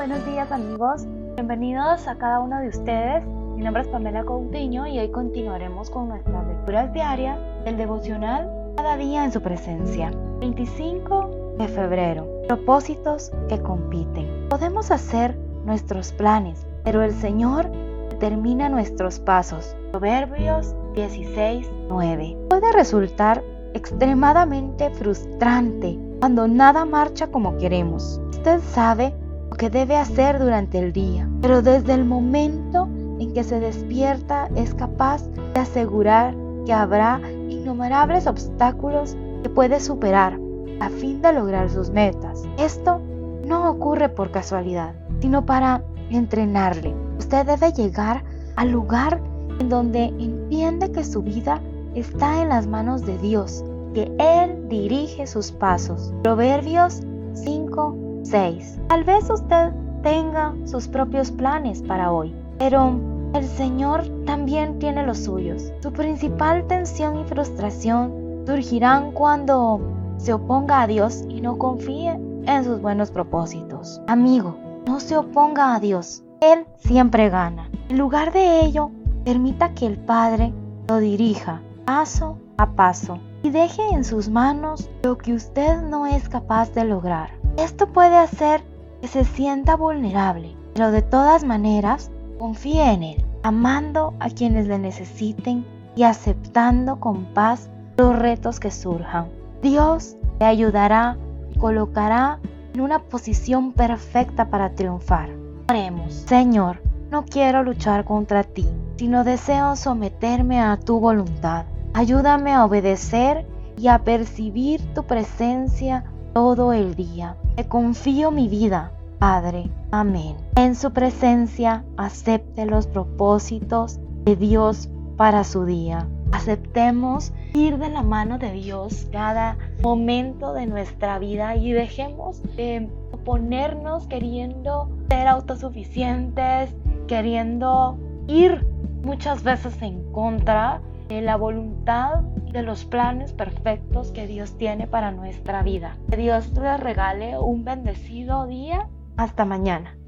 Buenos días amigos, bienvenidos a cada uno de ustedes. Mi nombre es Pamela Coutinho y hoy continuaremos con nuestras lecturas diarias del devocional Cada día en su presencia. 25 de febrero. Propósitos que compiten. Podemos hacer nuestros planes, pero el Señor determina nuestros pasos. Proverbios 16, 9. Puede resultar extremadamente frustrante cuando nada marcha como queremos. Usted sabe que debe hacer durante el día, pero desde el momento en que se despierta es capaz de asegurar que habrá innumerables obstáculos que puede superar a fin de lograr sus metas. Esto no ocurre por casualidad, sino para entrenarle. Usted debe llegar al lugar en donde entiende que su vida está en las manos de Dios, que Él dirige sus pasos. Proverbios 5, 6. Tal vez usted tenga sus propios planes para hoy, pero el Señor también tiene los suyos. Su principal tensión y frustración surgirán cuando se oponga a Dios y no confíe en sus buenos propósitos. Amigo, no se oponga a Dios. Él siempre gana. En lugar de ello, permita que el Padre lo dirija paso a paso y deje en sus manos lo que usted no es capaz de lograr. Esto puede hacer que se sienta vulnerable, pero de todas maneras confíe en Él, amando a quienes le necesiten y aceptando con paz los retos que surjan. Dios le ayudará y colocará en una posición perfecta para triunfar. Oremos, Señor, no quiero luchar contra ti, sino deseo someterme a tu voluntad. Ayúdame a obedecer y a percibir tu presencia todo el día. Te confío mi vida, Padre. Amén. En su presencia acepte los propósitos de Dios para su día. Aceptemos ir de la mano de Dios cada momento de nuestra vida y dejemos de oponernos queriendo ser autosuficientes, queriendo ir muchas veces en contra la voluntad de los planes perfectos que Dios tiene para nuestra vida. Que Dios te regale un bendecido día. Hasta mañana.